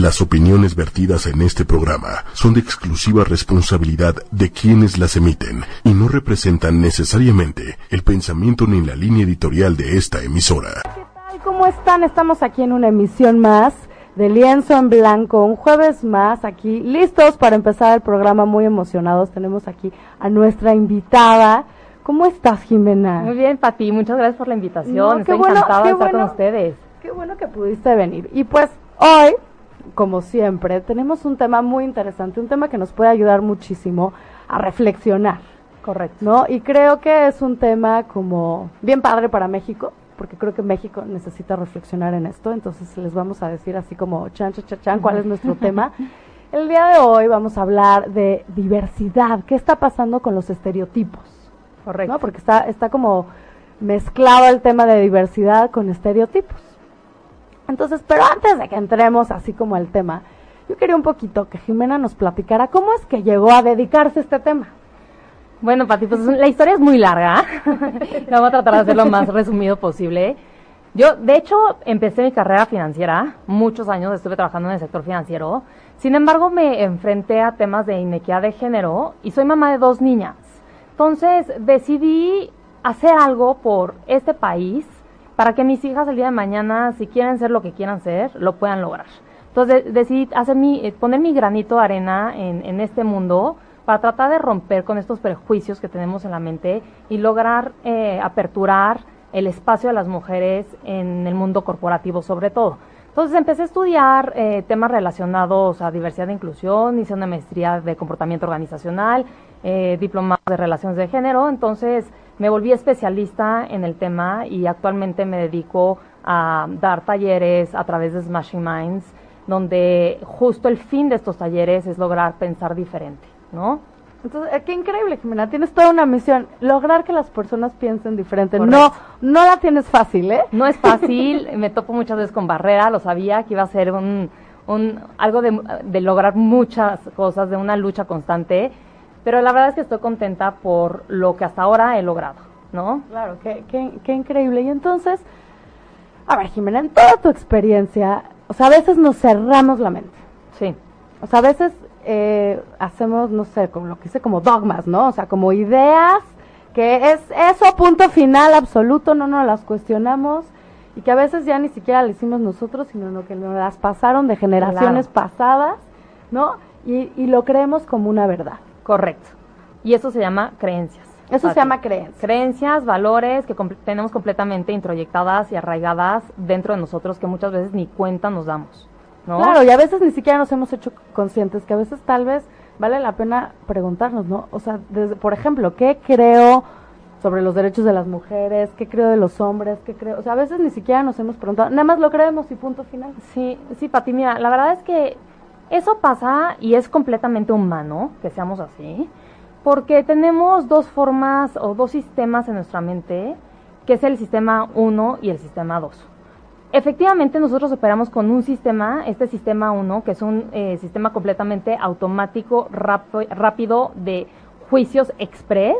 Las opiniones vertidas en este programa son de exclusiva responsabilidad de quienes las emiten y no representan necesariamente el pensamiento ni la línea editorial de esta emisora. ¿Qué tal? ¿Cómo están? Estamos aquí en una emisión más de Lienzo en Blanco, un jueves más aquí, listos para empezar el programa, muy emocionados. Tenemos aquí a nuestra invitada. ¿Cómo estás, Jimena? Muy bien, Pati, muchas gracias por la invitación. No, Estoy bueno, encantada de estar bueno. con ustedes. Qué bueno que pudiste venir. Y pues hoy, como siempre, tenemos un tema muy interesante, un tema que nos puede ayudar muchísimo a reflexionar, Correcto. ¿no? Y creo que es un tema como bien padre para México, porque creo que México necesita reflexionar en esto, entonces les vamos a decir así como chan, chan, chan, chan, cuál es nuestro tema. El día de hoy vamos a hablar de diversidad, qué está pasando con los estereotipos. Correcto. ¿no? Porque está, está como mezclado el tema de diversidad con estereotipos. Entonces, pero antes de que entremos así como al tema, yo quería un poquito que Jimena nos platicara cómo es que llegó a dedicarse a este tema. Bueno, Pati, pues la historia es muy larga. Vamos a tratar de hacerlo lo más resumido posible. Yo, de hecho, empecé mi carrera financiera. Muchos años estuve trabajando en el sector financiero. Sin embargo, me enfrenté a temas de inequidad de género y soy mamá de dos niñas. Entonces, decidí hacer algo por este país para que mis hijas el día de mañana, si quieren ser lo que quieran ser, lo puedan lograr. Entonces, de- decidí hacer mi, eh, poner mi granito de arena en, este mundo para tratar de romper con estos prejuicios que tenemos en la mente y lograr eh, aperturar el espacio de las mujeres en el mundo corporativo sobre todo. Entonces empecé a estudiar eh, temas relacionados a diversidad e inclusión, hice una maestría de comportamiento organizacional, eh, de relaciones de género, entonces me volví especialista en el tema y actualmente me dedico a dar talleres a través de Smashing Minds, donde justo el fin de estos talleres es lograr pensar diferente, ¿no? Entonces, eh, qué increíble, Jimena, tienes toda una misión, lograr que las personas piensen diferente. No, no la tienes fácil, ¿eh? No es fácil, me topo muchas veces con barrera, lo sabía que iba a ser un, un algo de, de lograr muchas cosas, de una lucha constante, pero la verdad es que estoy contenta por lo que hasta ahora he logrado, ¿no? Claro, qué, qué, qué increíble. Y entonces, a ver, Jimena, en toda tu experiencia, o sea, a veces nos cerramos la mente. Sí, O sea, a veces eh, hacemos, no sé, como lo que hice, como dogmas, ¿no? O sea, como ideas que es eso, punto final absoluto, no nos las cuestionamos y que a veces ya ni siquiera le hicimos nosotros, sino lo que nos las pasaron de generaciones pasadas, ¿no? Y, y lo creemos como una verdad. Correcto. Y eso se llama creencias. Eso se llama creencia. Creencias, valores que tenemos completamente introyectadas y arraigadas dentro de nosotros que muchas veces ni cuenta nos damos, ¿no? Claro, y a veces ni siquiera nos hemos hecho conscientes, que a veces tal vez vale la pena preguntarnos, ¿no? O sea, desde, por ejemplo, ¿qué creo sobre los derechos de las mujeres? ¿Qué creo de los hombres? ¿Qué creo? O sea, a veces ni siquiera nos hemos preguntado, nada más lo creemos y punto final. Sí, sí, Pati, mira, la verdad es que eso pasa y es completamente humano que seamos así, porque tenemos dos formas o dos sistemas en nuestra mente, que es el sistema 1 y el sistema 2. Efectivamente, nosotros operamos con un sistema, este sistema 1, que es un eh, sistema completamente automático, rápido de juicios express,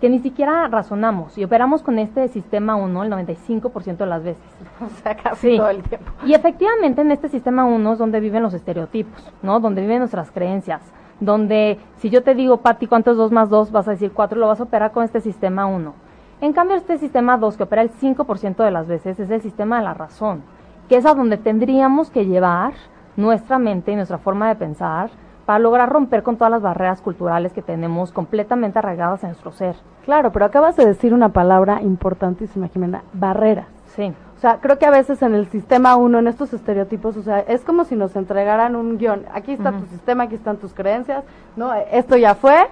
que ni siquiera razonamos, y operamos con este sistema 1 el 95% de las veces. O sea, casi Sí. todo el tiempo. Y efectivamente en este sistema 1 es donde viven los estereotipos, ¿no? Donde viven nuestras creencias. Donde si yo te digo, Pati, ¿cuánto es 2 más 2? Vas a decir 4, lo vas a operar con este sistema 1. En cambio, este sistema 2, que opera el 5% de las veces, es el sistema de la razón, que es a donde tendríamos que llevar nuestra mente y nuestra forma de pensar para lograr romper con todas las barreras culturales que tenemos completamente arraigadas en nuestro ser. Claro, pero acabas de decir una palabra importantísima, Jimena, barreras. Sí, O sea, creo que a veces en el sistema uno, en estos estereotipos, o sea, es como si nos entregaran un guion. Aquí está tu sistema, aquí están tus creencias, ¿no? Esto ya fue,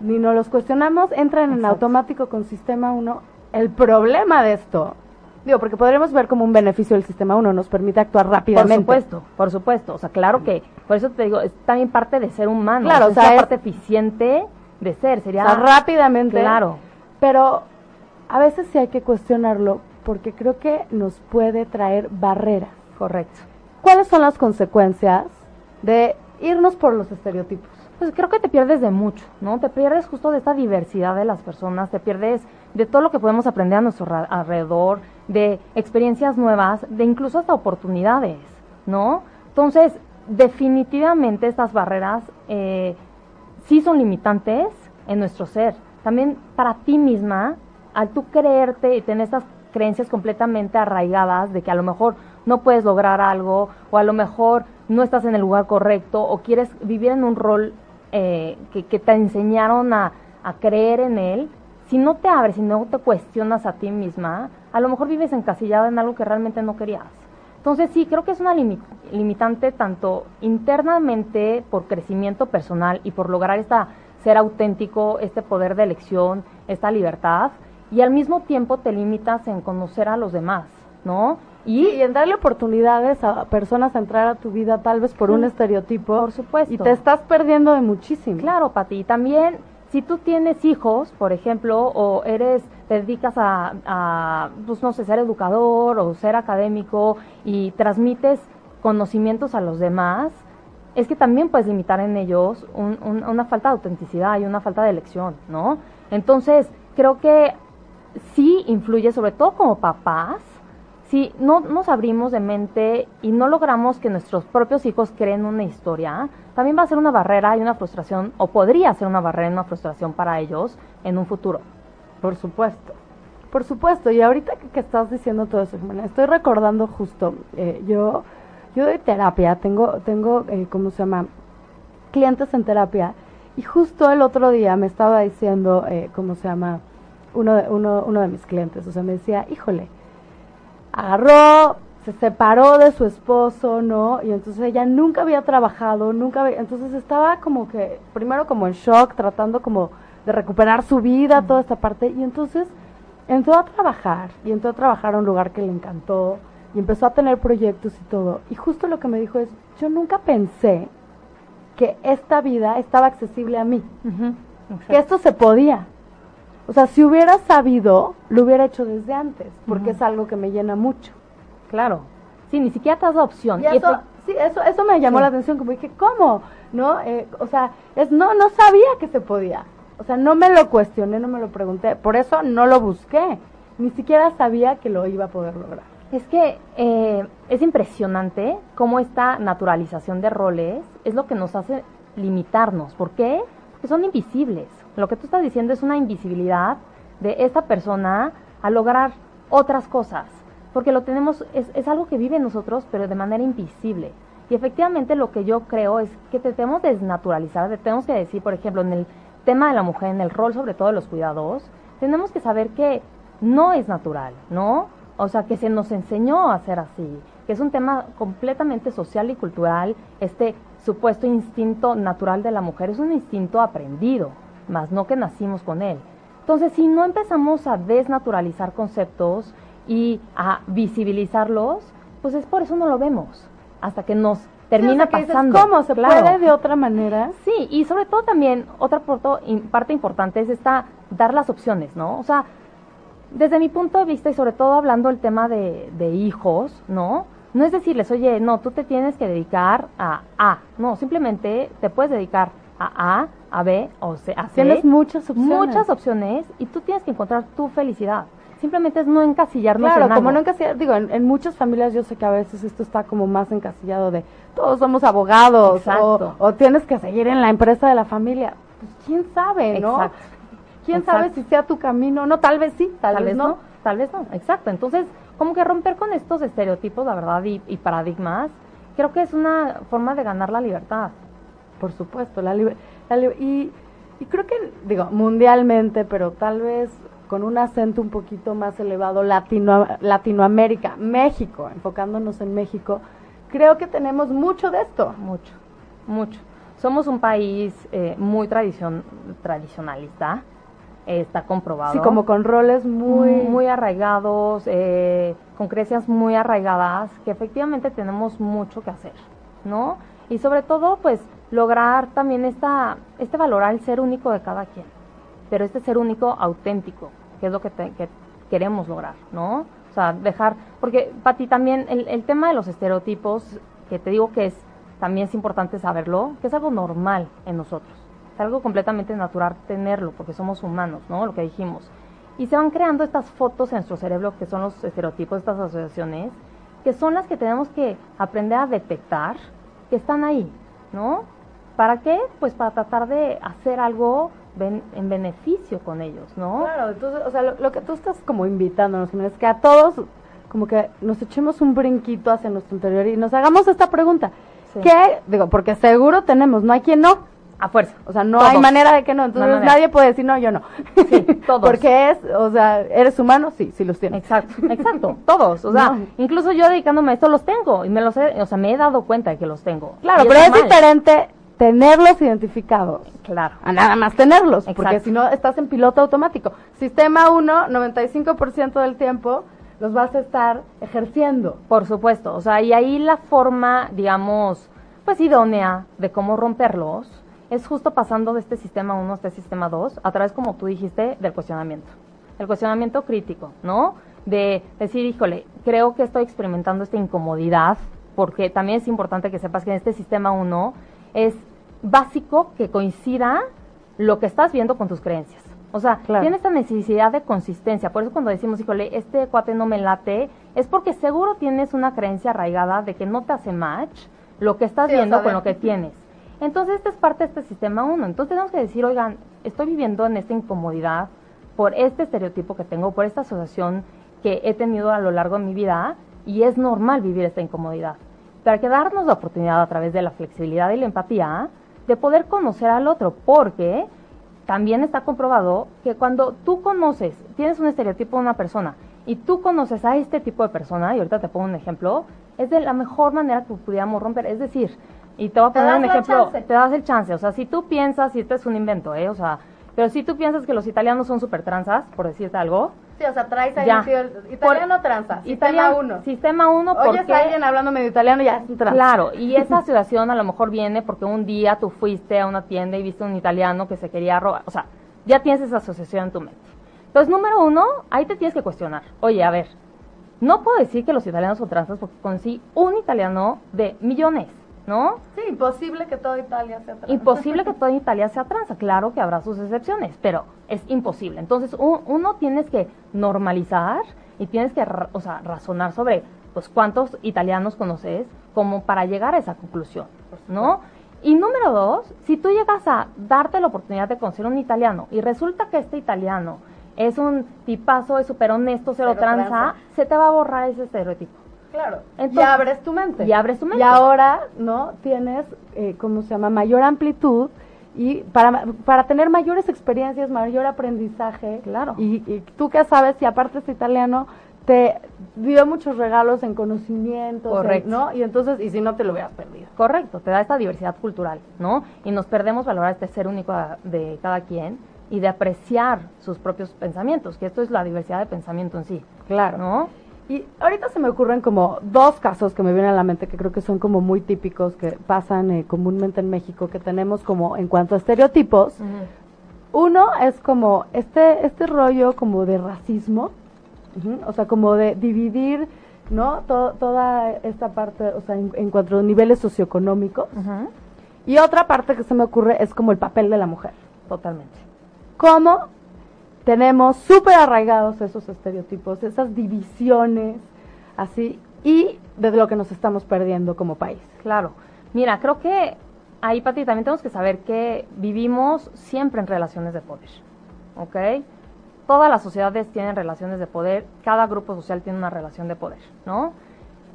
ni nos los cuestionamos, entran en automático con sistema uno. El problema de esto, digo, porque podríamos ver como un beneficio del sistema uno, nos permite actuar Por rápidamente. supuesto, por supuesto. O sea, claro que, por eso te digo, es también parte de ser humano. Claro, o sea, la es- parte eficiente de ser. O Sería sea, rápidamente. Claro, Pero a veces sí hay que cuestionarlo porque creo que nos puede traer barreras. correcto. ¿Cuáles son las consecuencias de irnos por los estereotipos? Pues creo que te pierdes de mucho, ¿no? Te pierdes justo de esta diversidad de las personas, te pierdes de todo lo que podemos aprender a nuestro alrededor, de experiencias nuevas, de incluso hasta oportunidades, ¿no? Entonces, definitivamente estas barreras eh, sí son limitantes en nuestro ser. También para ti misma, al tú creerte y tener estas creencias completamente arraigadas de que a lo mejor no puedes lograr algo o a lo mejor no estás en el lugar correcto o quieres vivir en un rol eh, que, te enseñaron a creer en él, si no te abres y no te cuestionas a ti misma, a lo mejor vives encasillada en algo que realmente no querías. Entonces sí, creo que es una limitante tanto internamente por crecimiento personal y por lograr esta ser auténtico, este poder de elección, esta libertad, y al mismo tiempo te limitas en conocer a los demás, ¿no? Y, en darle oportunidades a personas a entrar a tu vida tal vez por un estereotipo. Por supuesto. Y te estás perdiendo de muchísimo. Claro, Pati. También si tú tienes hijos, por ejemplo, o eres, te dedicas a, pues no sé, ser educador o ser académico y transmites conocimientos a los demás, es que también puedes limitar en ellos una falta de autenticidad y una falta de elección, ¿no? Entonces, creo que sí influye, sobre todo como papás, si no nos abrimos de mente y no logramos que nuestros propios hijos creen una historia, también va a ser una barrera y una frustración, o podría ser una barrera y una frustración para ellos en un futuro. Por supuesto. Por supuesto, y ahorita que, estás diciendo todo eso, estoy recordando justo, eh, yo, yo doy terapia, tengo, tengo eh, ¿cómo se llama? Clientes en terapia, y justo el otro día me estaba diciendo, eh, ¿cómo se llama? Uno de, uno, uno de mis clientes, o sea, me decía, híjole, agarró, se separó de su esposo, ¿no? Y entonces ella nunca había trabajado, nunca había, entonces estaba como que, primero como en shock, tratando como de recuperar su vida, toda esta parte, y entonces entró a trabajar, y entró a trabajar a un lugar que le encantó, y empezó a tener proyectos y todo. Y justo lo que me dijo es, yo nunca pensé que esta vida estaba accesible a mí, que esto se podía. O sea, si hubiera sabido, lo hubiera hecho desde antes, porque es algo que me llena mucho. Claro. Sí, ni siquiera te has dado opción. Y eso, sí, eso, eso me llamó la atención, como dije, ¿cómo? ¿No? Eh, o sea, es, no, no sabía que se podía. O sea, no me lo cuestioné, no me lo pregunté. Por eso no lo busqué. Ni siquiera sabía que lo iba a poder lograr. Es que eh, es impresionante cómo esta naturalización de roles es lo que nos hace limitarnos. ¿Por qué? Porque son invisibles. Lo que tú estás diciendo es una invisibilidad de esta persona a lograr otras cosas, porque lo tenemos, es, es algo que vive nosotros, pero de manera invisible. Y efectivamente lo que yo creo es que tenemos que desnaturalizar, tenemos que decir, por ejemplo, en el tema de la mujer, en el rol sobre todo de los cuidados, tenemos que saber que no es natural, ¿no? O sea, que se nos enseñó a ser así, que es un tema completamente social y cultural, este supuesto instinto natural de la mujer es un instinto aprendido más no que nacimos con él. Entonces, si no empezamos a desnaturalizar conceptos y a visibilizarlos, pues es por eso no lo vemos, hasta que nos termina pasando. ¿Cómo se puede de otra manera? Sí, y sobre todo también otra parte importante es esta dar las opciones, ¿no? O sea, desde mi punto de vista y sobre todo hablando del tema de, de hijos, ¿no? No es decirles, oye, no, tú te tienes que dedicar a A, no, simplemente te puedes dedicar a A, a B o C, a C. Tienes muchas opciones. Muchas opciones y tú tienes que encontrar tu felicidad. Simplemente es no encasillarnos claro, como no encasillar, digo, en, muchas familias yo sé que a veces esto está como más encasillado de todos somos abogados o, tienes que seguir en la empresa de la familia. Pues quién sabe, ¿no? Exacto. ¿Quién sabe si sea tu camino? No, tal vez sí, tal, vez, no. Tal vez no, exacto. Entonces, como que romper con estos estereotipos, la verdad, y, y paradigmas, creo que es una forma de ganar la libertad. Por supuesto, la, y, y creo que, digo, mundialmente, pero tal vez con un acento un poquito más elevado, Latino, Latinoamérica, México, enfocándonos en México, creo que tenemos mucho de esto. Mucho, mucho. Somos un país eh, muy tradicion, tradicionalista, está comprobado. Sí, como con roles muy... Muy arraigados, eh, con creencias muy arraigadas, que efectivamente tenemos mucho que hacer, ¿no? Y sobre todo, pues, lograr también esta, este valorar el ser único de cada quien, pero este ser único auténtico, que es lo que, queremos lograr, ¿no? O sea, dejar, porque para ti también el, el tema de los estereotipos, que te digo que es, también es importante saberlo, que es algo normal en nosotros, es algo completamente natural tenerlo, porque somos humanos, ¿no? Lo que dijimos. Y se van creando estas fotos en nuestro cerebro, que son los estereotipos, estas asociaciones, que son las que tenemos que aprender a detectar, que están ahí, ¿no? ¿Para qué? Pues para tratar de hacer algo en beneficio con ellos, ¿no? Claro, entonces, o sea, lo, que tú estás como invitándonos, es que a todos como que nos echemos un brinquito hacia nuestro interior y nos hagamos esta pregunta. ¿Qué? Digo, porque seguro tenemos, no hay quien no. A fuerza. O sea, no hay manera de que no. Entonces nadie puede decir, no, yo no. Sí, todos. porque es, o sea, eres humano, sí, sí los tienes. Exacto, exacto. todos. O sea, incluso yo dedicándome a esto los tengo. Y me los he, o sea, me he dado cuenta de que los tengo. Claro, pero es, diferente tenerlos identificados. Claro. A nada más tenerlos. Porque si no, estás en piloto automático. Sistema 1, 95% del tiempo los vas a estar ejerciendo. Por supuesto, o sea, y ahí la forma, digamos, pues idónea de cómo romperlos es justo pasando de este sistema 1 a este sistema 2 a través, como tú dijiste, del cuestionamiento. El cuestionamiento crítico, ¿no? De decir, híjole, creo que estoy experimentando esta incomodidad, porque también es importante que sepas que en este sistema 1 es básico que coincida lo que estás viendo con tus creencias. O sea, tiene esta necesidad de consistencia. Por eso cuando decimos, híjole, este cuate no me late, es porque seguro tienes una creencia arraigada de que no te hace match lo que estás viendo con lo que tienes. Entonces, esta es parte de este sistema 1. Entonces, tenemos que decir, oigan, estoy viviendo en esta incomodidad por este estereotipo que tengo, por esta asociación que he tenido a lo largo de mi vida y es normal vivir esta incomodidad. Pero que darnos la oportunidad a través de la flexibilidad y la empatía de poder conocer al otro, porque también está comprobado que cuando tú conoces, tienes un estereotipo de una persona y tú conoces a este tipo de persona, y ahorita te pongo un ejemplo, es de la mejor manera que pudiéramos romper. Es decir, y te voy a poner un ejemplo, te das el chance. O sea, si tú piensas, y esto es un invento, ¿eh? O sea, pero si tú piensas que los italianos son súper transas, por decirte algo, Sí, o sea, traes ahí ya. italiano tranza, sistema 1. Sistema 1 porque... Oyes a alguien hablando medio italiano ya es un tranza. Claro, y esa situación a lo mejor viene porque un día tú fuiste a una tienda y viste un italiano que se quería robar. O sea, ya tienes esa asociación en tu mente. Entonces, número uno, ahí te tienes que cuestionar. Oye, a ver, no puedo decir que los italianos son tranzas porque conocí un italiano de millones. ¿No? Sí, imposible que toda Italia sea tranza. Imposible que toda Italia sea tranza. Claro que habrá sus excepciones, pero es imposible. Entonces, uno tienes que normalizar y tienes que, o sea, razonar sobre, pues, cuántos italianos conoces como para llegar a esa conclusión, ¿no? Y número dos, si tú llegas a darte la oportunidad de conocer un italiano y resulta que este italiano es un tipazo, es súper honesto, cero, tranza, se te va a borrar ese estereotipo. Claro. y abres tu mente. Y abres tu mente. Y ahora, ¿no? Tienes, eh, ¿cómo se llama? Mayor amplitud y para, para tener mayores experiencias, mayor aprendizaje. Claro. Y, y tú qué sabes si aparte es italiano, te dio muchos regalos en conocimiento, Correcto. ¿no? Y entonces, y si no te lo hubieras perdido. Correcto, te da esta diversidad cultural, ¿no? Y nos perdemos valorar este ser único de cada quien y de apreciar sus propios pensamientos, que esto es la diversidad de pensamiento en sí. Claro. ¿No? Y ahorita se me ocurren como dos casos que me vienen a la mente que creo que son como muy típicos que pasan eh, comúnmente en México que tenemos como en cuanto a estereotipos. Uno es como este este rollo como de racismo, o sea, como de dividir, ¿no? toda esta parte, o sea, en, cuanto a niveles socioeconómicos. Y otra parte que se me ocurre es como el papel de la mujer. Totalmente. ¿Cómo tenemos súper arraigados esos estereotipos, esas divisiones, así, y de lo que nos estamos perdiendo como país. Claro. Mira, creo que ahí, Pati, también tenemos que saber que vivimos siempre en relaciones de poder, ¿ok? Todas las sociedades tienen relaciones de poder, cada grupo social tiene una relación de poder, ¿no?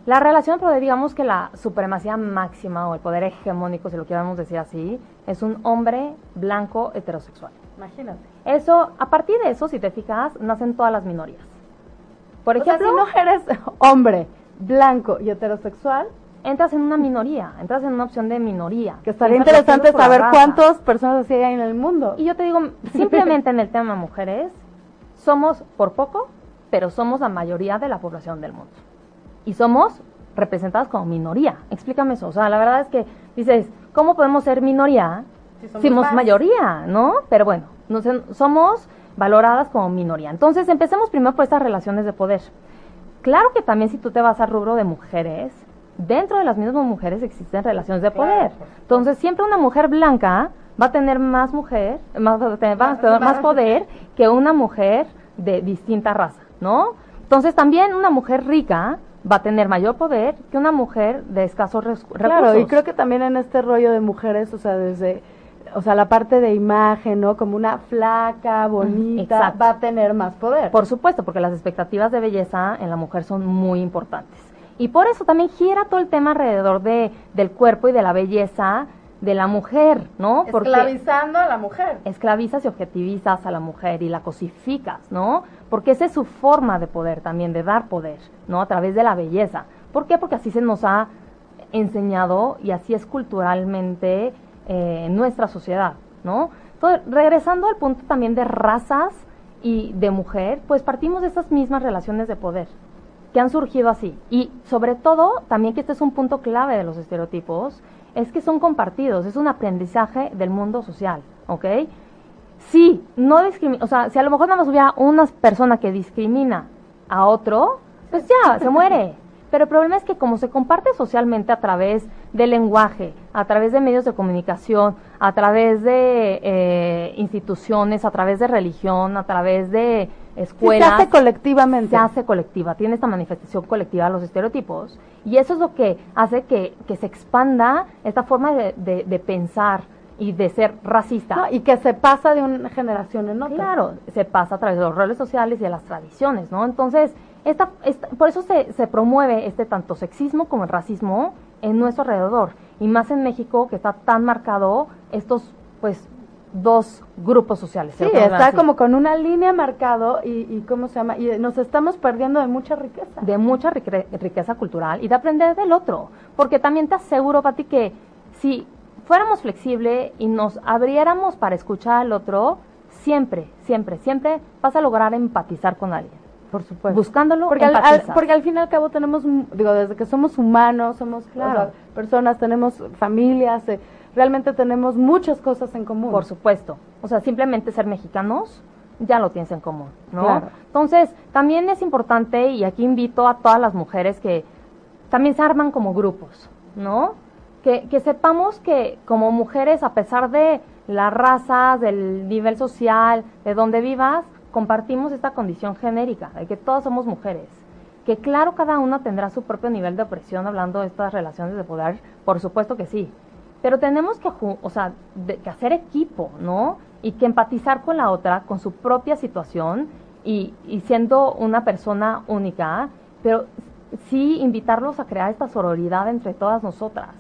La relación de poder, digamos que la supremacía máxima o el poder hegemónico, si lo queremos decir así, es un hombre blanco heterosexual. Imagínate. Eso, a partir de eso, si te fijas, nacen todas las minorías. Por ejemplo, si no eres hombre, blanco y heterosexual, entras en una minoría, entras en una opción de minoría. Que estaría interesante saber cuántas personas así hay en el mundo. Y yo te digo, simplemente en el tema mujeres, somos por poco, pero somos la mayoría de la población del mundo. Y somos representadas como minoría. Explícame eso. O sea, la verdad es que dices, ¿cómo podemos ser minoría somos, mayoría, ¿no? Pero bueno, somos valoradas como minoría. Entonces, empecemos primero por estas relaciones de poder. Claro que también si tú te vas al rubro de mujeres, dentro de las mismas mujeres existen relaciones de poder. Entonces, siempre una mujer blanca va a tener más mujer, más, más poder que una mujer de distinta raza, ¿no? Entonces, también una mujer rica va a tener mayor poder que una mujer de escasos recursos. Claro, y creo que también en este rollo de mujeres, o sea, desde o sea, la parte de imagen, ¿no? Como una flaca, bonita, va a tener más poder. Por supuesto, porque las expectativas de belleza en la mujer son muy importantes. Y por eso también gira todo el tema alrededor de, del cuerpo y de la belleza de la mujer, ¿no? Porque Esclavizando a la mujer. Esclavizas y objetivizas a la mujer y la cosificas, ¿no? Porque esa es su forma de poder también, de dar poder, ¿no? A través de la belleza. ¿Por qué? Porque así se nos ha enseñado y así es culturalmente eh, en nuestra sociedad, ¿no? Entonces, regresando al punto también de razas y de mujer, pues partimos de esas mismas relaciones de poder que han surgido así. Y sobre todo, también que este es un punto clave de los estereotipos, es que son compartidos, es un aprendizaje del mundo social, ¿ok? Sí, no discrimina, o sea, si a lo mejor nada más hubiera una persona que discrimina a otro, pues ya, se muere. Pero el problema es que como se comparte socialmente a través del lenguaje, a través de medios de comunicación, a través de eh, instituciones, a través de religión, a través de escuelas. se hace colectivamente. Se hace colectiva, tiene esta manifestación colectiva de los estereotipos. Y eso es lo que hace que, se expanda esta forma de, pensar y de ser racista. y que se pasa de una generación en otra. Claro, se pasa a través de los roles sociales y de las tradiciones, ¿no? Entonces, esta, por eso se, se promueve este tanto sexismo como el racismo en nuestro alrededor. Y más en México, que está tan marcado estos, pues, dos grupos sociales. Sí, está como con una línea marcado y, y, ¿cómo se llama? Y nos estamos perdiendo de mucha riqueza. De mucha riqueza cultural y de aprender del otro. Porque también te aseguro, Pati, que si fuéramos flexibles y nos abriéramos para escuchar al otro, siempre, siempre, siempre vas a lograr empatizar con alguien. Por supuesto. Buscándolo, porque al, porque al fin y al cabo tenemos, digo, desde que somos humanos, somos personas, tenemos familias, eh, realmente tenemos muchas cosas en común. Por supuesto. O sea, simplemente ser mexicanos ya lo tienes en común, ¿no? Entonces, también es importante, y aquí invito a todas las mujeres que también se arman como grupos, ¿no? Que, que sepamos que como mujeres, a pesar de las razas, del nivel social, de donde vivas, compartimos esta condición genérica, de que todas somos mujeres, que claro cada una tendrá su propio nivel de opresión hablando de estas relaciones de poder, por supuesto que sí, pero tenemos que, o sea, que hacer equipo, ¿no? Y que empatizar con la otra, con su propia situación y, y siendo una persona única, pero sí invitarlos a crear esta sororidad entre todas nosotras,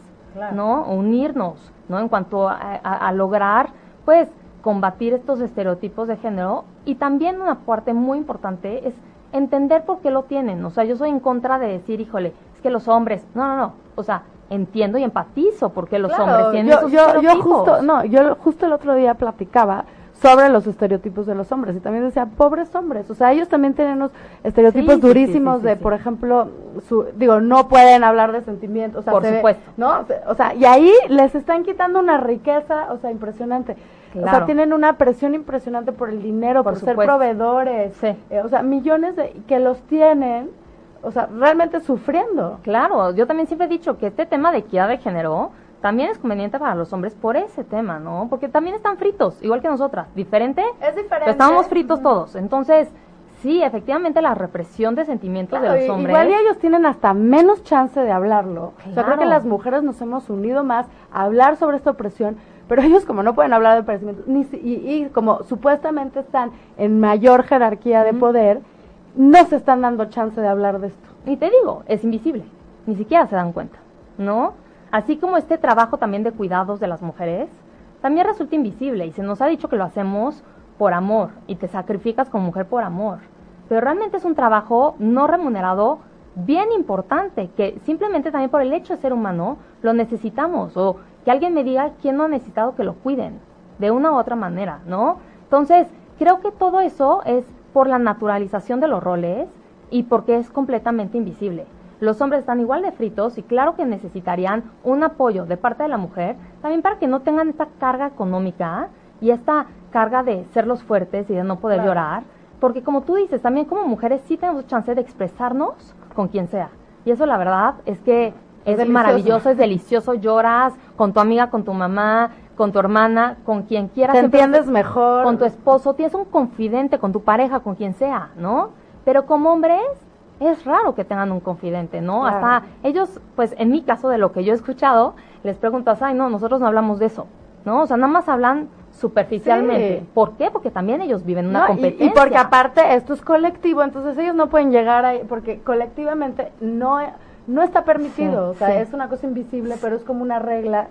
¿no? Unirnos, ¿no? En cuanto a, a lograr, pues, combatir estos estereotipos de género. Y también una parte muy importante es entender por qué lo tienen. O sea, yo soy en contra de decir, híjole, es que los hombres, no, no, no, o sea, entiendo y empatizo porque los hombres tienen yo, yo, yo justo, no, yo justo el otro día platicaba sobre los estereotipos de los hombres y también decía pobres hombres. O sea ellos también tienen unos estereotipos durísimos de por ejemplo su, digo no pueden hablar de sentimientos o sea, por supuesto. no o sea y ahí les están quitando una riqueza o sea impresionante o sea, tienen una presión impresionante por el dinero, por, ser proveedores. Sí. Eh, o sea, millones de, que los tienen, o sea, realmente sufriendo. Claro, yo también siempre he dicho que este tema de equidad de género también es conveniente para los hombres por ese tema, ¿no? Porque también están fritos, igual que nosotras. ¿Diferente? Es diferente. Estábamos fritos todos. Entonces, sí, efectivamente la represión de sentimientos de los hombres. Igual y ellos tienen hasta menos chance de hablarlo. O sea, creo que las mujeres nos hemos unido más a hablar sobre esta opresión pero ellos como no pueden hablar de padecimientos, ni, y, como supuestamente están en mayor jerarquía de poder, no se están dando chance de hablar de esto. Y te digo, es invisible, ni siquiera se dan cuenta, ¿no? Así como este trabajo también de cuidados de las mujeres, también resulta invisible y se nos ha dicho que lo hacemos por amor y te sacrificas como mujer por amor. Pero realmente es un trabajo no remunerado bien importante, que simplemente también por el hecho de ser humano lo necesitamos o que alguien me diga quién no ha necesitado que lo cuiden, de una u otra manera, ¿no? Entonces, creo que todo eso es por la naturalización de los roles y porque es completamente invisible. Los hombres están igual de fritos y claro que necesitarían un apoyo de parte de la mujer, también para que no tengan esta carga económica y esta carga de ser los fuertes y de no poder llorar, porque como tú dices, también como mujeres sí tenemos chance de expresarnos con quien sea. Y eso la verdad es que es maravilloso, es delicioso, lloras con tu amiga, con tu mamá, con tu hermana, con quien quieras. Te entiendes mejor. Con tu esposo, tienes un confidente, con tu pareja, con quien sea, ¿no? Pero como hombres, es raro que tengan un confidente, ¿no? Hasta ellos, pues en mi caso, de lo que yo he escuchado, les preguntas, ay, no, nosotros no hablamos de eso, ¿no? O sea, nada más hablan superficialmente. ¿Por qué? Porque también ellos viven una competencia. Y, porque aparte esto es colectivo, entonces ellos no pueden llegar ahí, porque colectivamente no, no está permitido, o sea, es una cosa invisible, pero es como una regla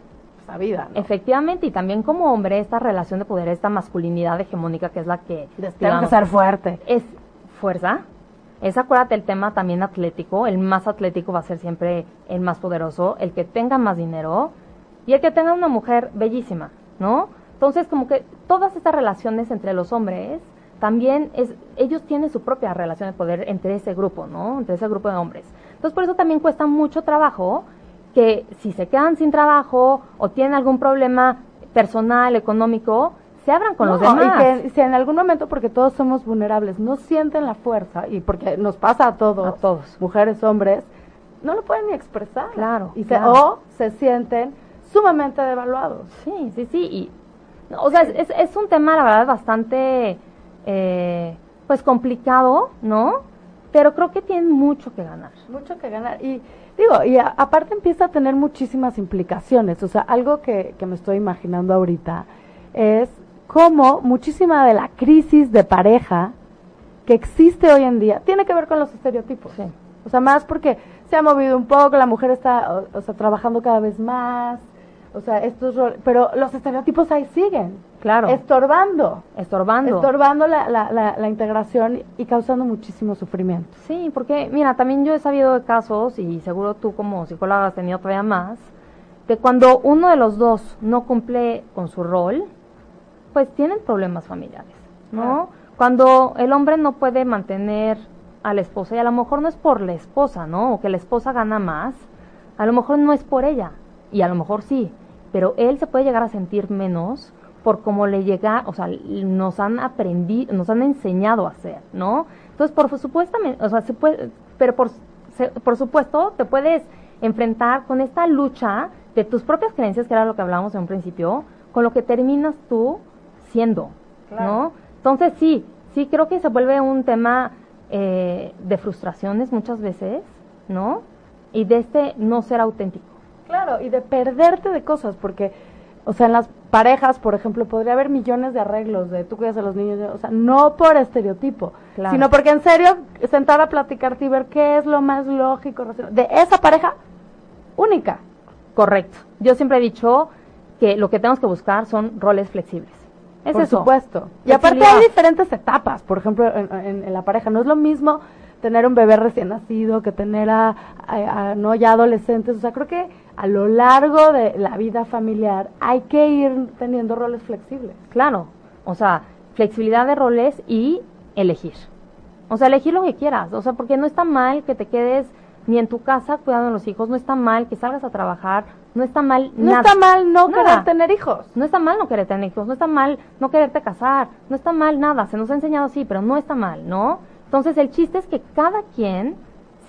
sabida. Efectivamente, y también como hombre, esta relación de poder, esta masculinidad hegemónica que es la que... Tiene que ser fuerte. Es fuerza, es acuérdate el tema también atlético, el más atlético va a ser siempre el más poderoso, el que tenga más dinero y el que tenga una mujer bellísima, ¿no? Entonces, como que todas estas relaciones entre los hombres, también es, ellos tienen su propia relación de poder entre ese grupo, ¿no? Entre ese grupo de hombres. Entonces, por eso también cuesta mucho trabajo que si se quedan sin trabajo o tienen algún problema personal, económico, se abran con los demás. Y que si en algún momento, porque todos somos vulnerables, no sienten la fuerza, y porque nos pasa a todos, a todos. mujeres, hombres, no lo pueden ni expresar. Claro. Y o se sienten sumamente devaluados. Sí, sí, sí. Y o sea, es, es, un tema, la verdad, bastante, eh, pues, complicado, ¿no? Pero creo que tienen mucho que ganar. Mucho que ganar. Y digo, y aparte empieza a tener muchísimas implicaciones. O sea, algo que, que me estoy imaginando ahorita es cómo muchísima de la crisis de pareja que existe hoy en día tiene que ver con los estereotipos. Sí. O sea, más porque se ha movido un poco, la mujer está, o sea, trabajando cada vez más, o sea, estos pero los estereotipos ahí siguen. Claro. Estorbando. Estorbando. Estorbando la, la, la, integración y causando muchísimo sufrimiento. Sí, porque, mira, también yo he sabido de casos, y seguro tú como psicóloga has tenido todavía más, de cuando uno de los dos no cumple con su rol, pues tienen problemas familiares, ¿no? Cuando el hombre no puede mantener a la esposa, y a lo mejor no es por la esposa, ¿no? O que la esposa gana más, a lo mejor no es por ella, y a lo mejor sí, pero él se puede llegar a sentir menos por cómo le llega, o sea, nos han aprendido, nos han enseñado a hacer, ¿no? Entonces, por supuesto, o sea, se puede, pero por, por supuesto, te puedes enfrentar con esta lucha de tus propias creencias, que era lo que hablábamos en un principio, con lo que terminas tú siendo, ¿no? Entonces, sí, sí creo que se vuelve un tema eh, de frustraciones muchas veces, ¿no? Y de este no ser auténtico. Claro, y de perderte de cosas, porque, o sea, en las parejas, por ejemplo, podría haber millones de arreglos de tú cuidas a los niños, o sea, no por estereotipo, sino porque en serio sentar a platicarte y ver qué es lo más lógico de esa pareja única. Correcto. Yo siempre he dicho que lo que tenemos que buscar son roles flexibles. Es por supuesto. Y aparte hay diferentes etapas, por ejemplo, en, la pareja. No es lo mismo tener un bebé recién nacido que tener a, no ya adolescentes. O sea, creo que a lo largo de la vida familiar hay que ir teniendo roles flexibles. Claro, o sea, flexibilidad de roles y elegir. O sea, elegir lo que quieras, o sea, porque no está mal que te quedes ni en tu casa cuidando a los hijos, no está mal que salgas a trabajar, no está mal No está mal no querer tener hijos. No está mal no querer tener hijos, no está mal no quererte casar, no está mal nada, se nos ha enseñado así, pero no está mal, ¿no? Entonces el chiste es que cada quien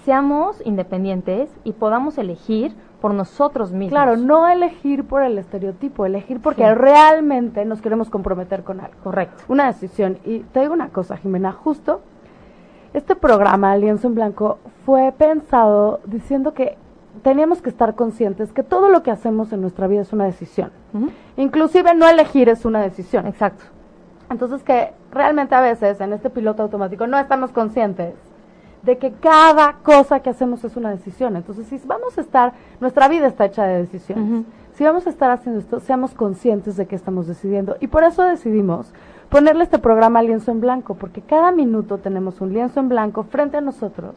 seamos independientes y podamos elegir por nosotros mismos. Claro, no elegir por el estereotipo, elegir porque realmente nos queremos comprometer con algo. Correcto. Una decisión. Y te digo una cosa, Jimena, justo este programa, Lienzo en Blanco, fue pensado diciendo que teníamos que estar conscientes que todo lo que hacemos en nuestra vida es una decisión. Inclusive no elegir es una decisión. Exacto. Entonces que realmente a veces en este piloto automático no estamos conscientes de que cada cosa que hacemos es una decisión. Entonces, si vamos a estar, nuestra vida está hecha de decisiones. Si vamos a estar haciendo esto, seamos conscientes de que estamos decidiendo. Y por eso decidimos ponerle este programa lienzo en blanco, porque cada minuto tenemos un lienzo en blanco frente a nosotros,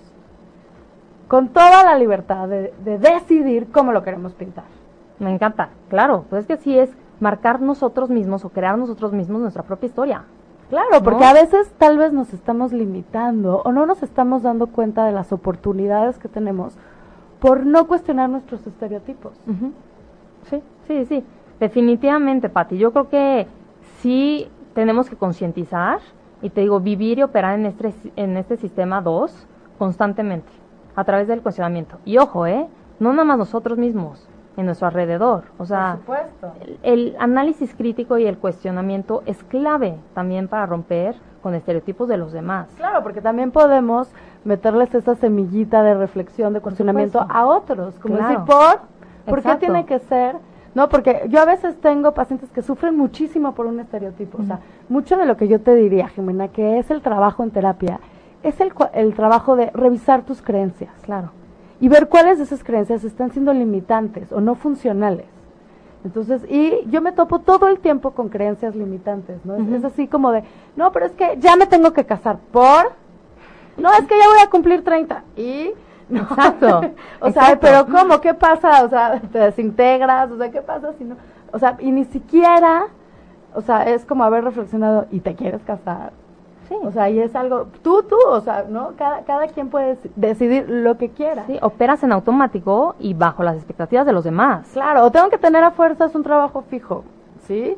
con toda la libertad de, de decidir cómo lo queremos pintar. Me encanta, claro, pues es que sí es marcar nosotros mismos o crear nosotros mismos nuestra propia historia. Claro, porque a veces tal vez nos estamos limitando o no nos estamos dando cuenta de las oportunidades que tenemos por no cuestionar nuestros estereotipos. Sí, sí, sí. Definitivamente, Pati. Yo creo que sí tenemos que concientizar y te digo, vivir y operar en este, en este sistema 2 constantemente, a través del cuestionamiento. Y ojo, ¿eh? No nada más nosotros mismos, en nuestro alrededor. O sea. El, el análisis crítico y el cuestionamiento es clave también para romper con estereotipos de los demás. Claro, porque también podemos meterles esa semillita de reflexión, de cuestionamiento a otros, como Claro. decir, ¿por? ¿Por qué tiene que ser? No, porque yo a veces tengo pacientes que sufren muchísimo por un estereotipo. O sea, mucho de lo que yo te diría, Jimena, que es el trabajo en terapia, es el, el trabajo de revisar tus creencias Claro. Y ver cuáles de esas creencias están siendo limitantes o no funcionales. Entonces, y yo me topo todo el tiempo con creencias limitantes, ¿no? Es- así como de, no, pero es que ya me tengo que casar por, no, es que ya voy a cumplir 30 y, no. Exacto, o sea, exacto. pero ¿cómo? ¿Qué pasa? O sea, te desintegras, o sea, ¿qué pasa si no? O sea, y ni siquiera, o sea, es como haber reflexionado, ¿y te quieres casar? Sí. O sea, y es algo, tú, tú, o sea, ¿no? Cada, cada quien puede dec- decidir lo que quiera. Sí, operas en automático y bajo las expectativas de los demás. Claro, o tengo que tener a fuerzas un trabajo fijo, ¿sí?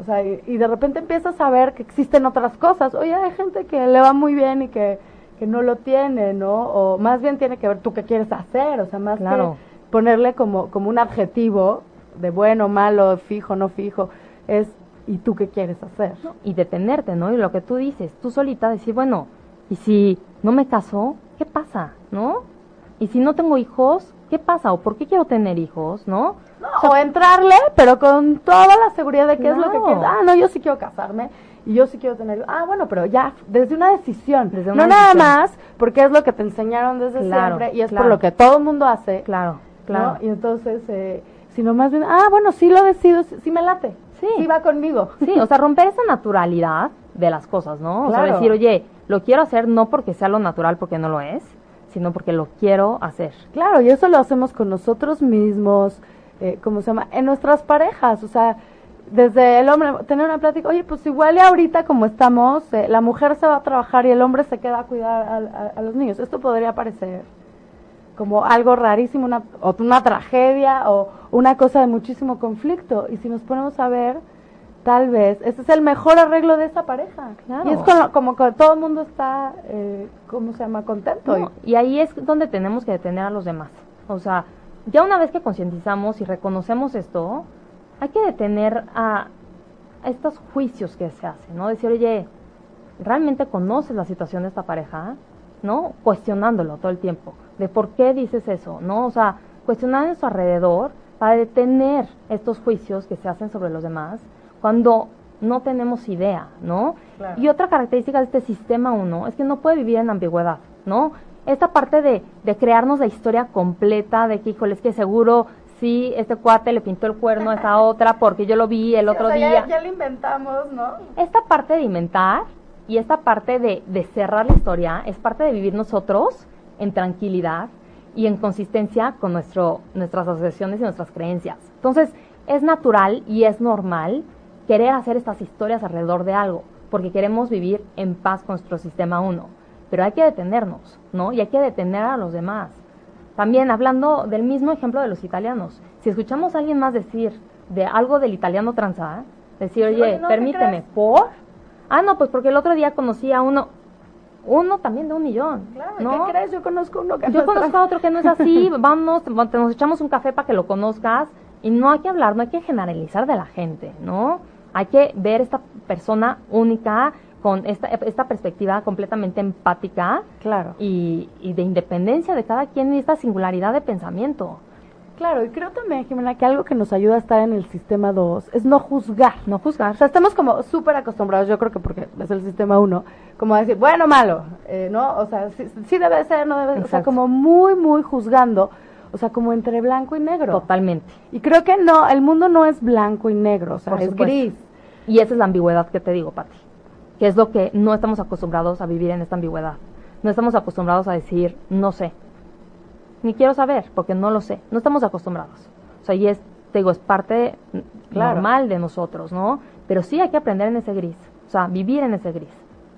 O sea, y, y de repente empiezas a ver que existen otras cosas. Oye, hay gente que le va muy bien y que, que no lo tiene, ¿no? O más bien tiene que ver tú qué quieres hacer, o sea, más Claro. que ponerle como, como un adjetivo de bueno, malo, fijo, no fijo, es ¿y tú qué quieres hacer? y detenerte, ¿no? Y lo que tú dices, tú solita decir, bueno, y si no me caso, ¿qué pasa? ¿No? Y si no tengo hijos, ¿qué pasa? ¿O por qué quiero tener hijos? ¿No? o entrarle, pero con toda la seguridad de qué es lo que quieres. Ah, no, yo sí quiero casarme y yo sí quiero tener. Ah, bueno, pero ya, desde una decisión. Desde una no nada decisión. más porque es lo que te enseñaron desde Claro, siempre y es claro. por lo que todo el mundo hace. Claro, ¿no? claro. Y entonces, eh, sino más bien, ah, bueno, sí lo decido, sí, sí me late. Sí. va conmigo. Sí, o sea, romper esa naturalidad de las cosas, ¿no? O sea, Claro. decir, oye, lo quiero hacer no porque sea lo natural, porque no lo es, sino porque lo quiero hacer. Claro, y eso lo hacemos con nosotros mismos, eh, ¿cómo se llama? En nuestras parejas, o sea, desde el hombre, tener una plática, oye, pues igual y ahorita como estamos, eh, la mujer se va a trabajar y el hombre se queda a cuidar al- a, a los niños. Esto podría parecer como algo rarísimo, una, o una tragedia o una cosa de muchísimo conflicto. Y si nos ponemos a ver, tal vez ese es el mejor arreglo de esa pareja. Claro. Y es con como que todo el mundo está, eh, ¿cómo se llama? Contento. No, y ahí es donde tenemos que detener a los demás. O sea, ya una vez que concientizamos y reconocemos esto, hay que detener a, a estos juicios que se hacen, ¿no? Decir, oye, ¿realmente conoces la situación de esta pareja? ¿No? Cuestionándolo todo el tiempo. De por qué dices eso, ¿no? O sea, cuestionar en su alrededor para detener estos juicios que se hacen sobre los demás cuando no tenemos idea, ¿no? Claro. Y otra característica de este sistema uno es que no puede vivir en ambigüedad, ¿no? Esta parte de, de crearnos la historia completa de que, híjole, es que seguro sí, este cuate le pintó el cuerno a esa otra porque yo lo vi el otro O sea, día. Ya, ya lo inventamos, ¿no? Esta parte de inventar y esta parte de, de cerrar la historia es parte de vivir nosotros en tranquilidad y en consistencia con nuestro, nuestras asociaciones y nuestras creencias. Entonces, es natural y es normal querer hacer estas historias alrededor de algo, porque queremos vivir en paz con nuestro sistema uno. Pero hay que detenernos, ¿no? Y hay que detener a los demás. También hablando del mismo ejemplo de los italianos, si escuchamos a alguien más decir de algo del italiano tranza, decir, oye, oye, no, ¿qué permíteme? ¿por? Ah, no, pues porque el otro día conocí a uno, uno también de un millón, Claro, ¿no? ¿qué crees? Yo conozco uno que Yo no conozco está- a otro que no es así, vamos, te- nos echamos un café para que lo conozcas y no hay que hablar, no hay que generalizar de la gente, ¿no? Hay que ver esta persona única con esta, esta perspectiva completamente empática Claro. y, y de independencia de cada quien y esta singularidad de pensamiento. Claro, y creo también, Jimena, que algo que nos ayuda a estar en el sistema 2 es no juzgar. No juzgar. O sea, estamos como súper acostumbrados, yo creo que porque es el sistema 1, como a decir, bueno, malo, eh, ¿no? O sea, sí, sí debe ser, no debe ser. O sea, como muy, muy juzgando, o sea, como entre blanco y negro. Totalmente. Y creo que no, el mundo no es blanco y negro, o sea, Por es supuesto. gris. Y esa es la ambigüedad que te digo, Pati. Que es lo que no estamos acostumbrados a vivir en esta ambigüedad. No estamos acostumbrados a decir, no sé. Ni quiero saber, porque no lo sé. No estamos acostumbrados. O sea, y es, te digo, es parte Claro. normal de nosotros, ¿no? Pero sí hay que aprender en ese gris. O sea, vivir en ese gris,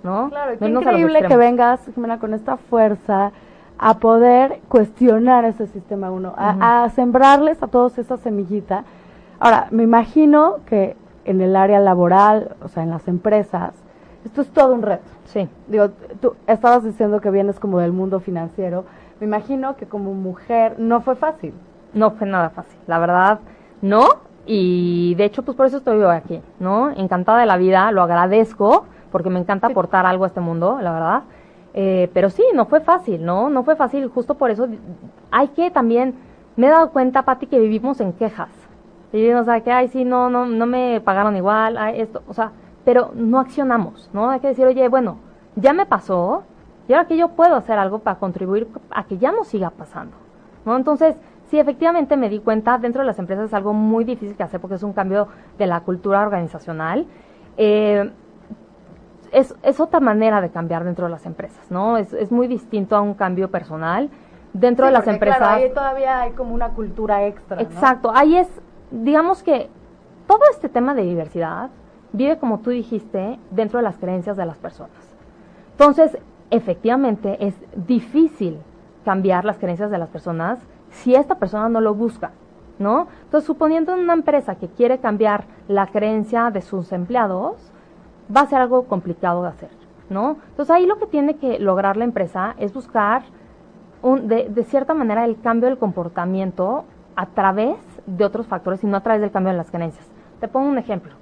¿no? Claro, qué increíble que vengas, Jimena, con esta fuerza a poder cuestionar ese sistema uno, a, a sembrarles a todos esa semillita. Ahora, me imagino que en el área laboral, o sea, en las empresas, esto es todo un reto. Sí, Digo, tú estabas diciendo que vienes como del mundo financiero. Me imagino que como mujer no fue fácil. no fue nada fácil. La verdad, no. Y de hecho, pues por eso estoy hoy aquí, ¿no? Encantada de la vida, lo agradezco, porque me encanta aportar algo a este mundo, la verdad. Eh, pero sí, no fue fácil, ¿no? No fue fácil, justo por eso hay que también, me he dado cuenta, Pati, que vivimos en quejas. Y, o sea, que, ay, sí, no, no, no me pagaron igual, ay, esto, o sea, pero no accionamos, ¿no? Hay que decir, oye, bueno, ya me pasó, y ahora que yo puedo hacer algo para contribuir a que ya no siga pasando, ¿no? Entonces, sí, efectivamente me di cuenta, dentro de las empresas es algo muy difícil que hacer porque es un cambio de la cultura organizacional. Eh, es, es, otra manera de cambiar dentro de las empresas, ¿no? Es, es muy distinto a un cambio personal. Dentro de las empresas. Claro, ahí todavía hay como una cultura extra. Exacto, ahí es, digamos que todo este tema de diversidad vive, como tú dijiste, dentro de las creencias de las personas. Entonces, efectivamente, es difícil cambiar las creencias de las personas si esta persona no lo busca, ¿no? Entonces, suponiendo una empresa que quiere cambiar la creencia de sus empleados, va a ser algo complicado de hacer, ¿no? Entonces, ahí lo que tiene que lograr la empresa es buscar, un, de, de cierta manera, el cambio del comportamiento a través de otros factores y no a través del cambio en las creencias. Te pongo un ejemplo.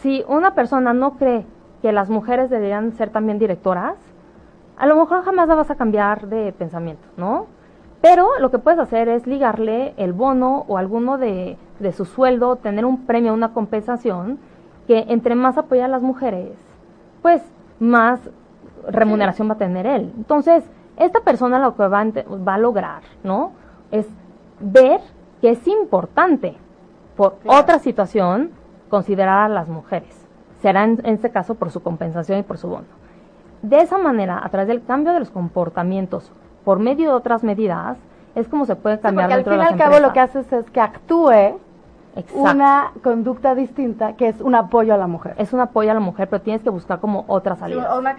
Si una persona no cree que las mujeres deberían ser también directoras, a lo mejor jamás la vas a cambiar de pensamiento, ¿no? Pero lo que puedes hacer es ligarle el bono o alguno de, de su sueldo, tener un premio, una compensación, que entre más apoya a las mujeres, pues más remuneración va a tener él. Entonces, esta persona lo que va a, va a lograr, ¿no? Es ver que es importante, por Claro. otra situación, considerar a las mujeres. Será en, en este caso por su compensación y por su bono. De esa manera, a través del cambio de los comportamientos por medio de otras medidas, es como se puede Sí, cambiar porque al dentro fin de y al cabo lo que haces es que actúe Exacto. una conducta distinta que es un apoyo a la mujer. Es un apoyo a la mujer, pero tienes que buscar como otras Sí, salidas. o una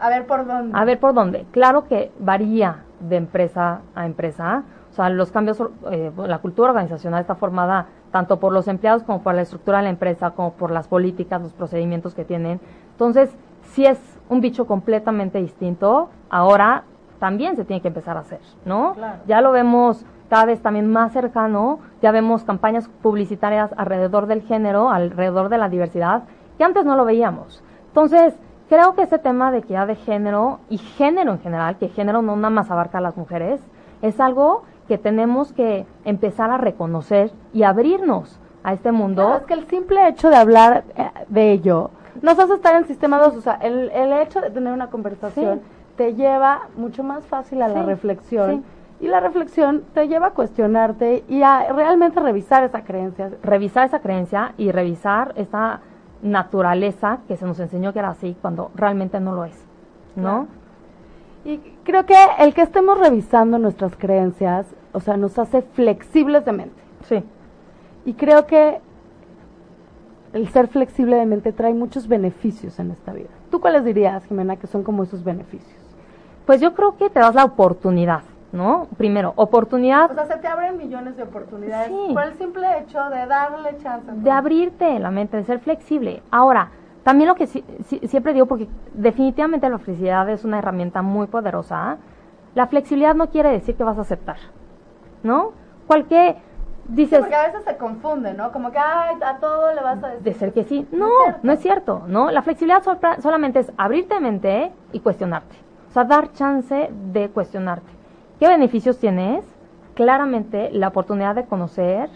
a ver por dónde. A ver por dónde. Claro que varía de empresa a empresa. O sea, los cambios, eh, la cultura organizacional está formada tanto por los empleados como por la estructura de la empresa, como por las políticas, los procedimientos que tienen. Entonces, si es un bicho completamente distinto, ahora también se tiene que empezar a hacer, ¿no? Claro. Ya lo vemos cada vez también más cercano, ya vemos campañas publicitarias alrededor del género, alrededor de la diversidad, que antes no lo veíamos. Entonces, creo que ese tema de equidad de género y género en general, que género no nada más abarca a las mujeres, es algo que tenemos que empezar a reconocer y abrirnos a este mundo. Claro, es que el simple hecho de hablar eh, de ello nos hace estar en sistema 2. O sea, el, el hecho de tener una conversación Sí. te lleva mucho más fácil a la Sí, reflexión. Y la reflexión te lleva a cuestionarte y a realmente revisar esa creencia. revisar esa creencia y revisar esta naturaleza que se nos enseñó que era así cuando realmente no lo es, ¿no? Y creo que el que estemos revisando nuestras creencias, o sea, nos hace flexibles de mente. Sí. Y creo que el ser flexible de mente trae muchos beneficios en esta vida. ¿Tú cuáles dirías, Jimena, que son como esos beneficios? Pues yo creo que te das la oportunidad, ¿no? Primero, oportunidad O sea, se te abren millones de oportunidades Sí. por el simple hecho de darle chance. de abrirte la mente, de ser flexible. Ahora, también lo que siempre digo, porque definitivamente la flexibilidad es una herramienta muy poderosa, la flexibilidad no quiere decir que vas a aceptar, ¿no? Cualquier, Sí, dices, porque a veces se confunde, ¿no? Como que ay, a todo le vas a decir. de ser que sí. No No, es cierto. no es cierto, ¿no? La flexibilidad sol- solamente es abrirte mente y cuestionarte. O sea, dar chance de cuestionarte. ¿Qué beneficios tienes? Claramente la oportunidad de conocer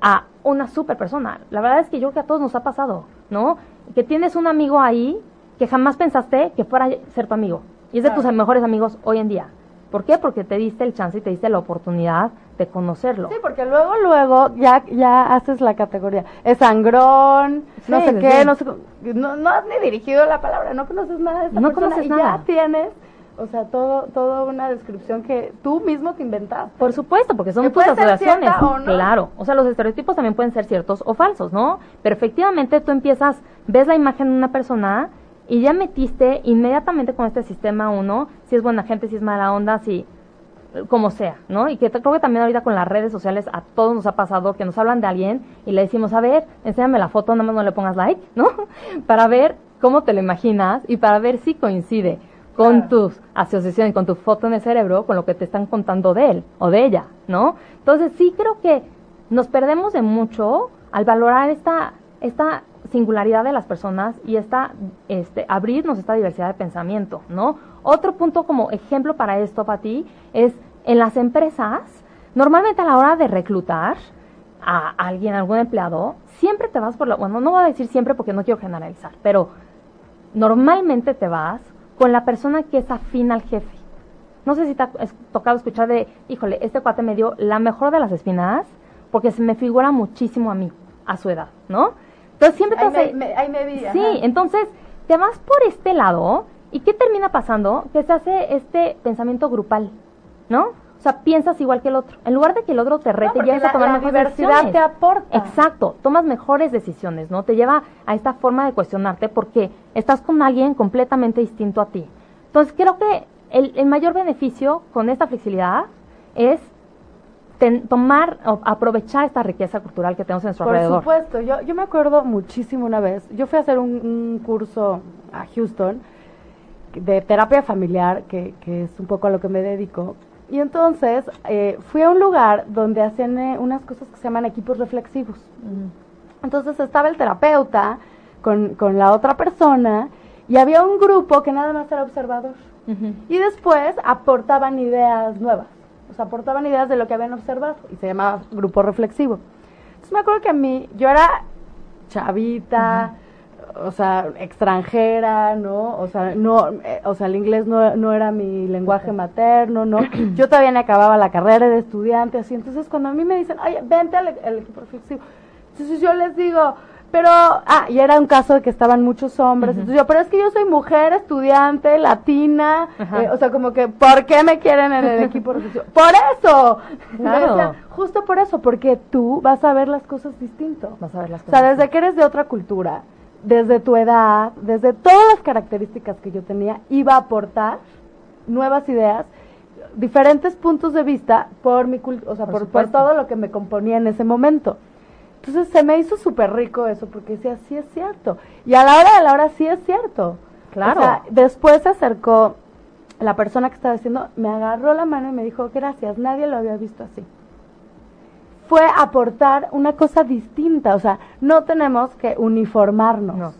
a una super persona. La verdad es que yo creo que a todos nos ha pasado, ¿no? Que tienes un amigo ahí que jamás pensaste que fuera a ser tu amigo. Y es de Claro. tus mejores amigos hoy en día. ¿Por qué? Porque te diste el chance y te diste la oportunidad de conocerlo. Sí, porque luego, luego ya, ya haces la categoría. Es sangrón, no sé qué, no sé. No, no has ni dirigido la palabra, no conoces nada de esa No persona conoces y nada. ya tienes, o sea, todo, toda una descripción que tú mismo te inventaste. Por supuesto, porque son tus o no. Claro. O sea, los estereotipos también pueden ser ciertos o falsos, ¿no? Pero efectivamente tú empiezas, ves la imagen de una persona y ya metiste inmediatamente con este sistema uno, si es buena gente, si es mala onda, si como sea, ¿no? Y que creo que también ahorita con las redes sociales a todos nos ha pasado que nos hablan de alguien y le decimos, a ver, enséñame la foto, nada más no le pongas like, ¿no? para ver cómo te lo imaginas y para ver si coincide con Claro. tus asociaciones, con tu foto en el cerebro, con lo que te están contando de él o de ella, ¿no? Entonces sí creo que nos perdemos de mucho al valorar esta, esta singularidad de las personas y esta, este, abrirnos esta diversidad de pensamiento, ¿no? Otro punto como ejemplo para esto, para ti, es en las empresas, normalmente a la hora de reclutar a alguien, a algún empleado, siempre te vas por la, bueno, no voy a decir siempre porque no quiero generalizar, pero normalmente te vas con la persona que es afín al jefe. No sé si te ha tocado escuchar de, híjole, este cuate me dio la mejor de las espinas porque se me figura muchísimo a mí, a su edad, ¿no? Entonces siempre te ahí, me, ahí me vi. Sí, entonces te vas por este lado y ¿qué termina pasando? Que se hace este pensamiento grupal, ¿no? O sea, piensas igual que el otro. En lugar de que el otro te rete, ya a tomar la diversidad te aporta. Exacto, tomas mejores decisiones, ¿no? Te lleva a esta forma de cuestionarte porque estás con alguien completamente distinto a ti. Entonces, creo que el, el mayor beneficio con esta flexibilidad es tomar o aprovechar esta riqueza cultural que tenemos en nuestro alrededor. Por supuesto, yo, yo me acuerdo muchísimo una vez, yo fui a hacer un, curso a Houston de terapia familiar, que, que, es un poco a lo que me dedico, y entonces eh, fui a un lugar donde hacen eh, unas cosas que se llaman equipos reflexivos. Entonces estaba el terapeuta con, con, la otra persona y había un grupo que nada más era observador. Y después aportaban ideas nuevas o sea, aportaban ideas de lo que habían observado y se llamaba grupo reflexivo. Entonces me acuerdo que a mí, yo era chavita, o sea, extranjera, ¿no? O sea, no, eh, o sea, el inglés no, no era mi lenguaje materno, ¿no? Yo todavía no acababa la carrera de estudiante, así. Entonces, cuando a mí me dicen, oye, vente al, al equipo reflexivo, entonces yo les digo, pero, ah, y era un caso de que estaban muchos hombres. Entonces yo, pero es que yo soy mujer, estudiante, latina. Eh, o sea, como que, ¿por qué me quieren en el equipo ¡Por eso! Claro. justo por eso, porque tú vas a ver las cosas distinto. Vas a ver las cosas. O sea, desde que eres de otra cultura, desde tu edad, desde todas las características que yo tenía, iba a aportar nuevas ideas, diferentes puntos de vista por mi o sea, por, por todo lo que me componía en ese momento. Entonces se me hizo súper rico eso, porque decía, sí es cierto. Y a la hora de la hora sí es cierto. Claro. O sea, después se acercó la persona que estaba haciendo, me agarró la mano y me dijo, gracias, nadie lo había visto así. Fue aportar una cosa distinta, o sea, no tenemos que uniformarnos.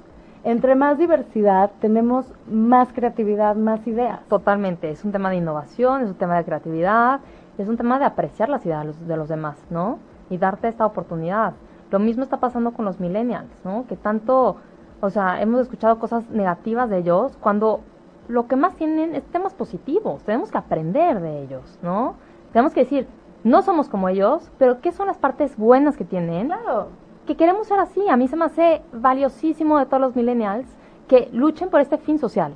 Entre más diversidad tenemos más creatividad, más ideas. Totalmente, es un tema de innovación, es un tema de creatividad, es un tema de apreciar las ideas de los, de los demás, ¿no? Y darte esta oportunidad. Lo mismo está pasando con los millennials, ¿no? Que tanto, o sea, hemos escuchado cosas negativas de ellos cuando lo que más tienen es temas positivos. Tenemos que aprender de ellos, ¿no? Tenemos que decir, no somos como ellos, pero ¿qué son las partes buenas que tienen? Claro. Que queremos ser así. A mí se me hace valiosísimo de todos los millennials que luchen por este fin social,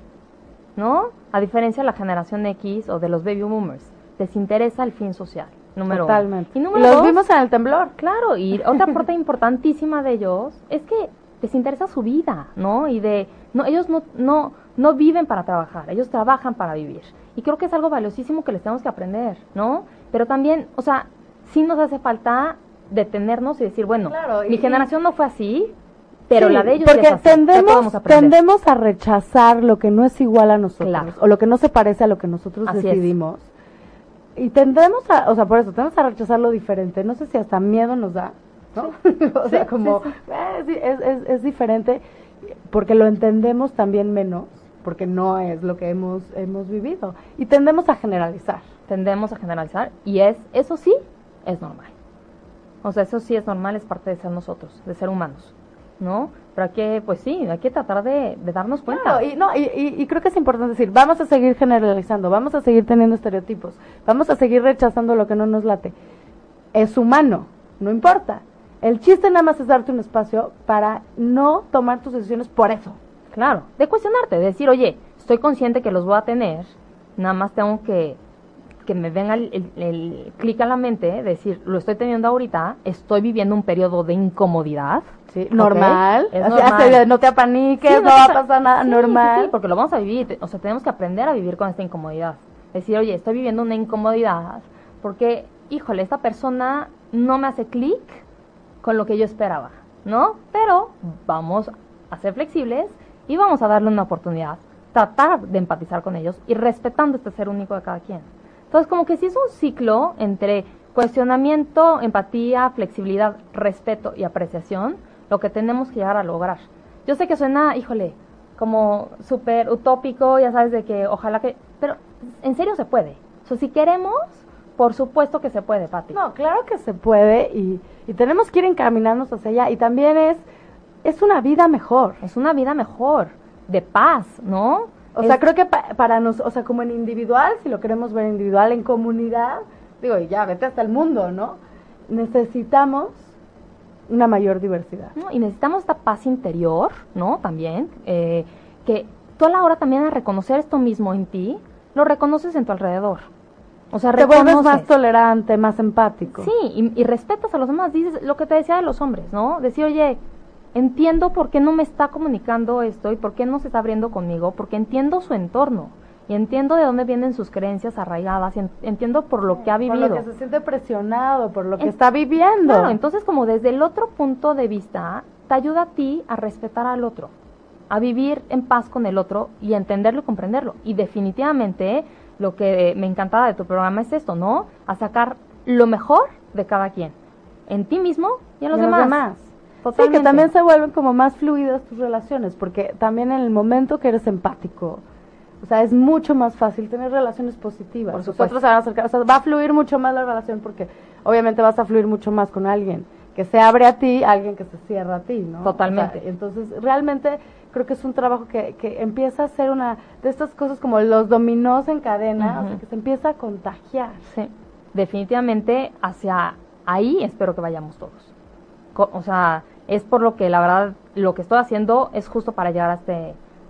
¿no? A diferencia de la generación X o de los baby boomers. Les interesa el fin social. Número Totalmente. Uno. Y Los vimos en el temblor. Claro, y otra parte importantísima de ellos es que les interesa su vida, ¿no? Y de, no, ellos no, no, no viven para trabajar, ellos trabajan para vivir. Y creo que es algo valiosísimo que les tenemos que aprender, ¿no? Pero también, o sea, sí nos hace falta detenernos y decir, bueno, mi generación no fue así, pero la de ellos porque tendemos, tendemos a rechazar lo que no es igual a nosotros o lo que no se parece a lo que nosotros decidimos y tendremos a, o sea, por eso, tenemos a rechazar lo diferente. No sé si hasta miedo nos da, ¿no? o sea, como, eh, es, es, es, diferente porque lo entendemos también menos, porque no es lo que hemos, hemos vivido. Y tendemos a generalizar. Tendemos a generalizar y es, eso sí, es normal. O sea, eso sí es normal, es parte de ser nosotros, de ser humanos, ¿no? Pero hay que, pues sí, hay que tratar de, darnos cuenta. y, no, y, y, creo que es importante decir, vamos a seguir generalizando, vamos a seguir teniendo estereotipos, vamos a seguir rechazando lo que no nos late. Es humano, no importa. El chiste nada más es darte un espacio para no tomar tus decisiones por eso. Claro, de cuestionarte, de decir, oye, estoy consciente que los voy a tener, nada más tengo que que me venga el, el, clic a la mente, decir, lo estoy teniendo ahorita, estoy viviendo un periodo de incomodidad. Sí, normal. no te apaniques, no, va a pasar nada, normal. Sí, porque lo vamos a vivir, o sea, tenemos que aprender a vivir con esta incomodidad. Decir, oye, estoy viviendo una incomodidad porque, híjole, esta persona no me hace clic con lo que yo esperaba, ¿no? Pero vamos a ser flexibles y vamos a darle una oportunidad, tratar de empatizar con ellos y respetando este ser único de cada quien. Entonces, como que sí es un ciclo entre cuestionamiento, empatía, flexibilidad, respeto y apreciación, lo que tenemos que llegar a lograr. Yo sé que suena, híjole, como súper utópico, ya sabes, de que ojalá que... Pero en serio se puede. O sea, si queremos, por supuesto que se puede, Pati. No, claro que se puede y, y tenemos que ir encaminarnos hacia allá. Y también es, es una vida mejor. Es una vida mejor, de paz, ¿no? O sea, creo que para nosotros, o sea, como en individual, si lo queremos ver individual, en comunidad, digo, y ya, vete hasta el mundo, ¿no? Necesitamos una mayor diversidad. Y necesitamos esta paz interior, ¿no? También, eh, que tú a la hora también de reconocer esto mismo en ti, lo reconoces en tu alrededor. O sea, te vuelves más tolerante, más empático. Sí, y, y, respetas a los demás. Dices lo que te decía de los hombres, ¿no? Decir, oye, entiendo por qué no me está comunicando esto y por qué no se está abriendo conmigo, porque entiendo su entorno y entiendo de dónde vienen sus creencias arraigadas y entiendo por lo que ha vivido. Por lo que se siente presionado, por lo que está viviendo. Claro, entonces como desde el otro punto de vista, te ayuda a ti a respetar al otro, a vivir en paz con el otro y a entenderlo y comprenderlo. Y definitivamente lo que me encantaba de tu programa es esto, ¿no? A sacar lo mejor de cada quien, en ti mismo y en los, demás. Sí, que también se vuelven como más fluidas tus relaciones, porque también en el momento que eres empático, o sea, es mucho más fácil tener relaciones positivas. Por supuesto. se van a acercar, o sea, va a fluir mucho más la relación porque obviamente vas a fluir mucho más con alguien que se abre a ti, alguien que se cierra a ti, ¿no? Totalmente. entonces, realmente creo que es un trabajo que, que empieza a ser una de estas cosas como los dominós en cadena, o sea, que se empieza a contagiar. Sí, definitivamente hacia ahí espero que vayamos todos. o sea, es por lo que la verdad lo que estoy haciendo es justo para llegar hasta,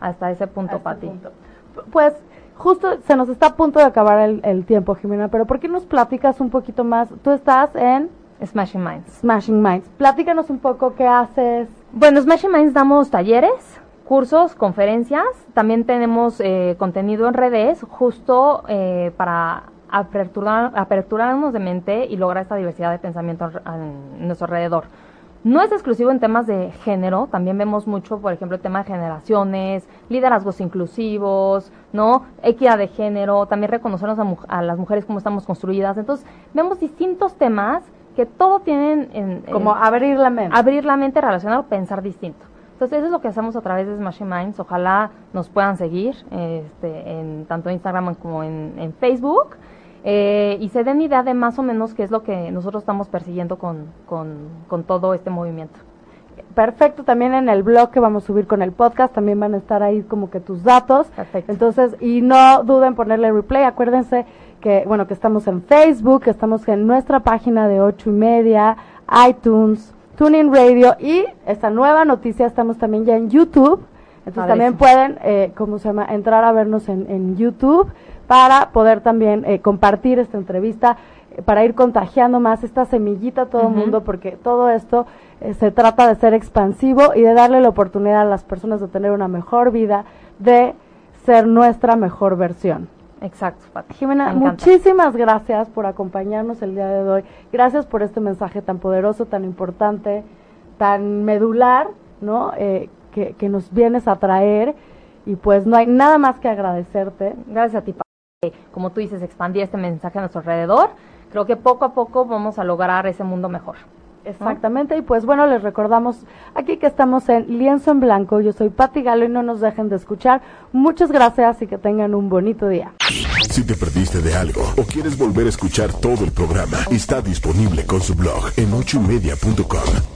hasta ese punto, para ti. Pues justo se nos está a punto de acabar el, tiempo, Jimena, pero ¿por qué nos platicas un poquito más? Tú estás en... Smashing Minds. Smashing Minds. Platícanos un poco qué haces. Bueno, Smashing Minds damos talleres, cursos, conferencias. También tenemos eh, contenido en redes justo eh, para aperturar, aperturarnos de mente y lograr esta diversidad de pensamiento en nuestro alrededor. No es exclusivo en temas de género, también vemos mucho, por ejemplo, el tema de generaciones, liderazgos inclusivos, ¿no? Equidad de género, también reconocernos a, las mujeres cómo estamos construidas. Entonces, vemos distintos temas que todo tienen en... Como abrir la mente. Abrir la mente relacionado, pensar distinto. Entonces, eso es lo que hacemos a través de Smashing Minds. Ojalá nos puedan seguir, este, en, tanto en Instagram como en, en Facebook. Eh, y se den idea de más o menos qué es lo que nosotros estamos persiguiendo con, con, todo este movimiento. Perfecto, también en el blog que vamos a subir con el podcast también van a estar ahí como que tus datos. Perfecto. Entonces, y no duden en ponerle replay, acuérdense que, bueno, que estamos en Facebook, que estamos en nuestra página de ocho y media, iTunes, Tuning Radio y esta nueva noticia, estamos también ya en YouTube. Entonces también pueden, eh, ¿cómo se llama?, entrar a vernos en, en YouTube para poder también eh, compartir esta entrevista, eh, para ir contagiando más esta semillita a todo el mundo, porque todo esto eh, se trata de ser expansivo y de darle la oportunidad a las personas de tener una mejor vida, de ser nuestra mejor versión. Exacto, Jimena, muchísimas gracias por acompañarnos el día de hoy. Gracias por este mensaje tan poderoso, tan importante, tan medular, ¿no? que, que nos vienes a traer. Y pues no hay nada más que agradecerte. Gracias a ti, como tú dices, expandir este mensaje a nuestro alrededor, creo que poco a poco vamos a lograr ese mundo mejor. Exactamente, y pues bueno, les recordamos aquí que estamos en Lienzo en Blanco. Yo soy Patti Galo y no nos dejen de escuchar. Muchas gracias y que tengan un bonito día. Si te perdiste de algo o quieres volver a escuchar todo el programa, está disponible con su blog en ochoymedia.com